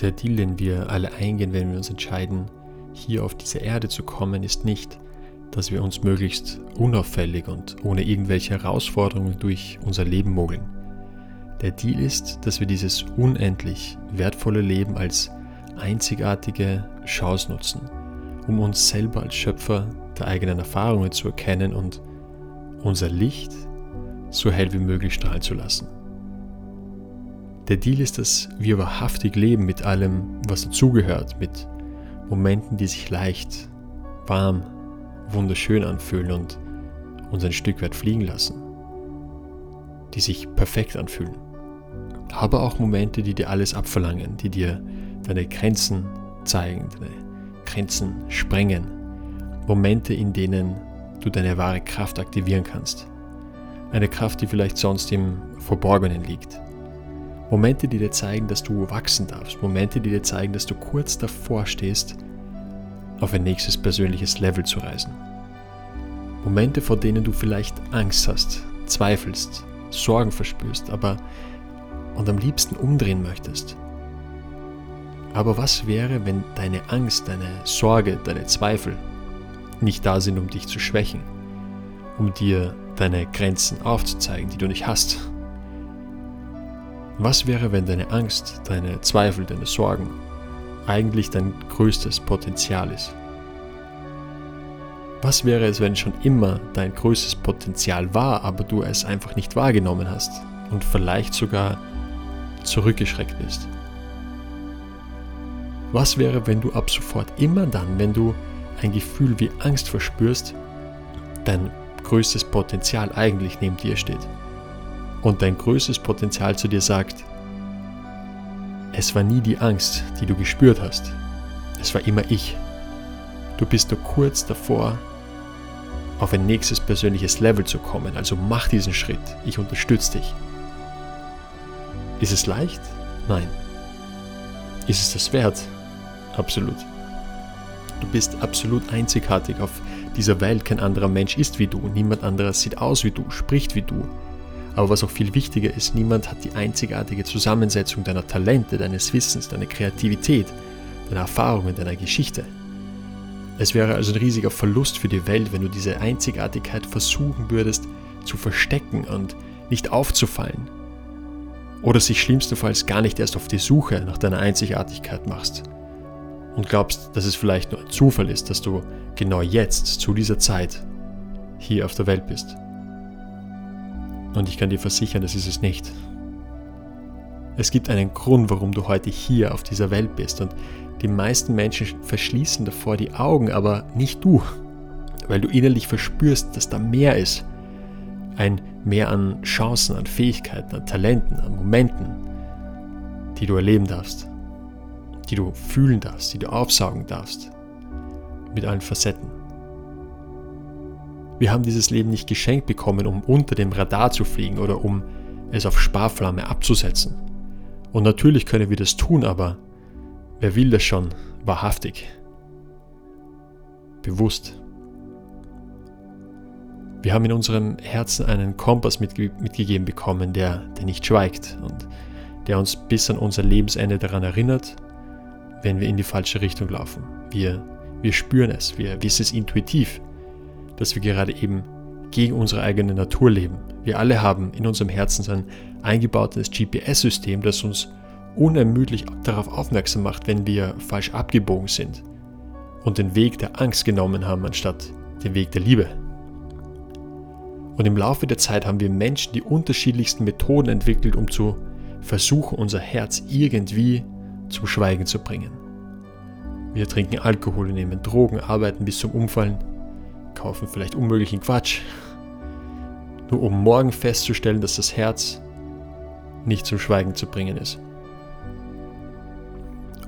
Der Deal, den wir alle eingehen, wenn wir uns entscheiden, hier auf diese Erde zu kommen, ist nicht, dass wir uns möglichst unauffällig und ohne irgendwelche Herausforderungen durch unser Leben mogeln. Der Deal ist, dass wir dieses unendlich wertvolle Leben als einzigartige Chance nutzen, um uns selber als Schöpfer der eigenen Erfahrungen zu erkennen und unser Licht so hell wie möglich strahlen zu lassen. Der Deal ist, dass wir wahrhaftig leben mit allem, was dazugehört, mit Momenten, die sich leicht, warm, wunderschön anfühlen und uns ein Stück weit fliegen lassen, die sich perfekt anfühlen. Aber auch Momente, die dir alles abverlangen, die dir deine Grenzen zeigen, deine Grenzen sprengen. Momente, in denen du deine wahre Kraft aktivieren kannst. Eine Kraft, die vielleicht sonst im Verborgenen liegt. Momente, die dir zeigen, dass du wachsen darfst. Momente, die dir zeigen, dass du kurz davor stehst, auf ein nächstes persönliches Level zu reisen. Momente, vor denen du vielleicht Angst hast, zweifelst, Sorgen verspürst, aber und am liebsten umdrehen möchtest. Aber was wäre, wenn deine Angst, deine Sorge, deine Zweifel nicht da sind, um dich zu schwächen, um dir deine Grenzen aufzuzeigen, die du nicht hast? Was wäre, wenn deine Angst, deine Zweifel, deine Sorgen eigentlich dein größtes Potenzial ist? Was wäre es, wenn schon immer dein größtes Potenzial war, aber du es einfach nicht wahrgenommen hast und vielleicht sogar zurückgeschreckt bist? Was wäre, wenn du ab sofort immer dann, wenn du ein Gefühl wie Angst verspürst, dein größtes Potenzial eigentlich neben dir steht? Und dein größtes Potenzial zu dir sagt, es war nie die Angst, die du gespürt hast. Es war immer ich. Du bist nur kurz davor, auf ein nächstes persönliches Level zu kommen. Also mach diesen Schritt. Ich unterstütze dich. Ist es leicht? Nein. Ist es das wert? Absolut. Du bist absolut einzigartig auf dieser Welt. Kein anderer Mensch ist wie du. Niemand anderes sieht aus wie du, spricht wie du. Aber was auch viel wichtiger ist, niemand hat die einzigartige Zusammensetzung deiner Talente, deines Wissens, deiner Kreativität, deiner Erfahrungen, deiner Geschichte. Es wäre also ein riesiger Verlust für die Welt, wenn du diese Einzigartigkeit versuchen würdest zu verstecken und nicht aufzufallen. Oder sich schlimmstenfalls gar nicht erst auf die Suche nach deiner Einzigartigkeit machst und glaubst, dass es vielleicht nur ein Zufall ist, dass du genau jetzt, zu dieser Zeit, hier auf der Welt bist. Und ich kann dir versichern, das ist es nicht. Es gibt einen Grund, warum du heute hier auf dieser Welt bist und die meisten Menschen verschließen davor die Augen, aber nicht du, weil du innerlich verspürst, dass da mehr ist. Ein Mehr an Chancen, an Fähigkeiten, an Talenten, an Momenten, die du erleben darfst, die du fühlen darfst, die du aufsaugen darfst, mit allen Facetten. Wir haben dieses Leben nicht geschenkt bekommen, um unter dem Radar zu fliegen oder um es auf Sparflamme abzusetzen. Und natürlich können wir das tun, aber wer will das schon wahrhaftig? Bewusst. Wir haben in unserem Herzen einen Kompass mitge mitgegeben bekommen, der, der nicht schweigt und der uns bis an unser Lebensende daran erinnert, wenn wir in die falsche Richtung laufen. Wir, wir spüren es, wir wissen es intuitiv dass wir gerade eben gegen unsere eigene Natur leben. Wir alle haben in unserem Herzen ein eingebautes GPS-System, das uns unermüdlich darauf aufmerksam macht, wenn wir falsch abgebogen sind und den Weg der Angst genommen haben, anstatt den Weg der Liebe. Und im Laufe der Zeit haben wir Menschen die unterschiedlichsten Methoden entwickelt, um zu versuchen, unser Herz irgendwie zum Schweigen zu bringen. Wir trinken Alkohol, nehmen Drogen, arbeiten bis zum Umfallen kaufen vielleicht unmöglichen Quatsch, nur um morgen festzustellen, dass das Herz nicht zum Schweigen zu bringen ist.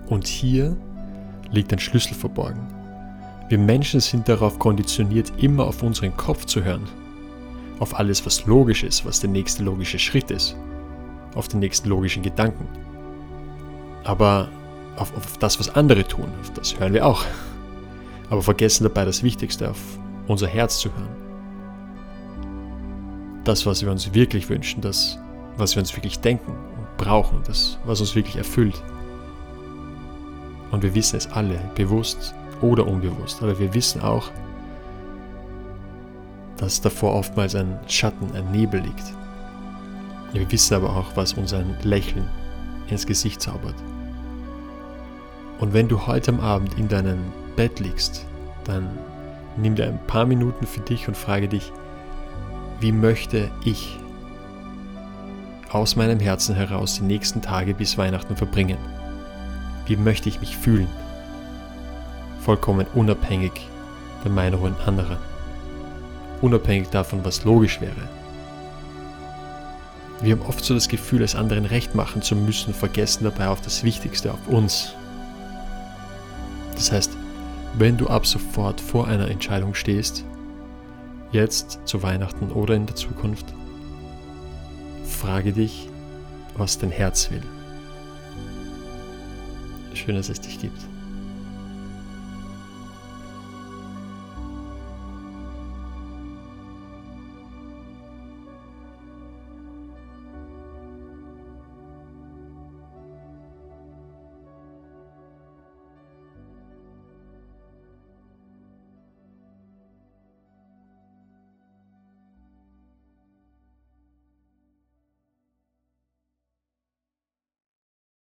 Und hier liegt ein Schlüssel verborgen. Wir Menschen sind darauf konditioniert, immer auf unseren Kopf zu hören. Auf alles, was logisch ist, was der nächste logische Schritt ist. Auf den nächsten logischen Gedanken. Aber auf, auf das, was andere tun, auf das hören wir auch. Aber vergessen dabei das Wichtigste, auf unser Herz zu hören. Das, was wir uns wirklich wünschen, das, was wir uns wirklich denken und brauchen, das, was uns wirklich erfüllt. Und wir wissen es alle, bewusst oder unbewusst. Aber wir wissen auch, dass davor oftmals ein Schatten, ein Nebel liegt. Wir wissen aber auch, was uns ein Lächeln ins Gesicht zaubert. Und wenn du heute am Abend in deinem Bett liegst, dann nimm dir ein paar Minuten für dich und frage dich, wie möchte ich aus meinem Herzen heraus die nächsten Tage bis Weihnachten verbringen? Wie möchte ich mich fühlen? Vollkommen unabhängig der Meinungen anderer. Unabhängig davon, was logisch wäre. Wir haben oft so das Gefühl, es anderen recht machen zu müssen, vergessen dabei auf das Wichtigste, auf uns. Das heißt, wenn du ab sofort vor einer Entscheidung stehst, jetzt zu Weihnachten oder in der Zukunft, frage dich, was dein Herz will. Schön, dass es dich gibt.